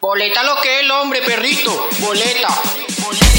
Boleta lo que es el hombre, perrito. Boleta. Boleta.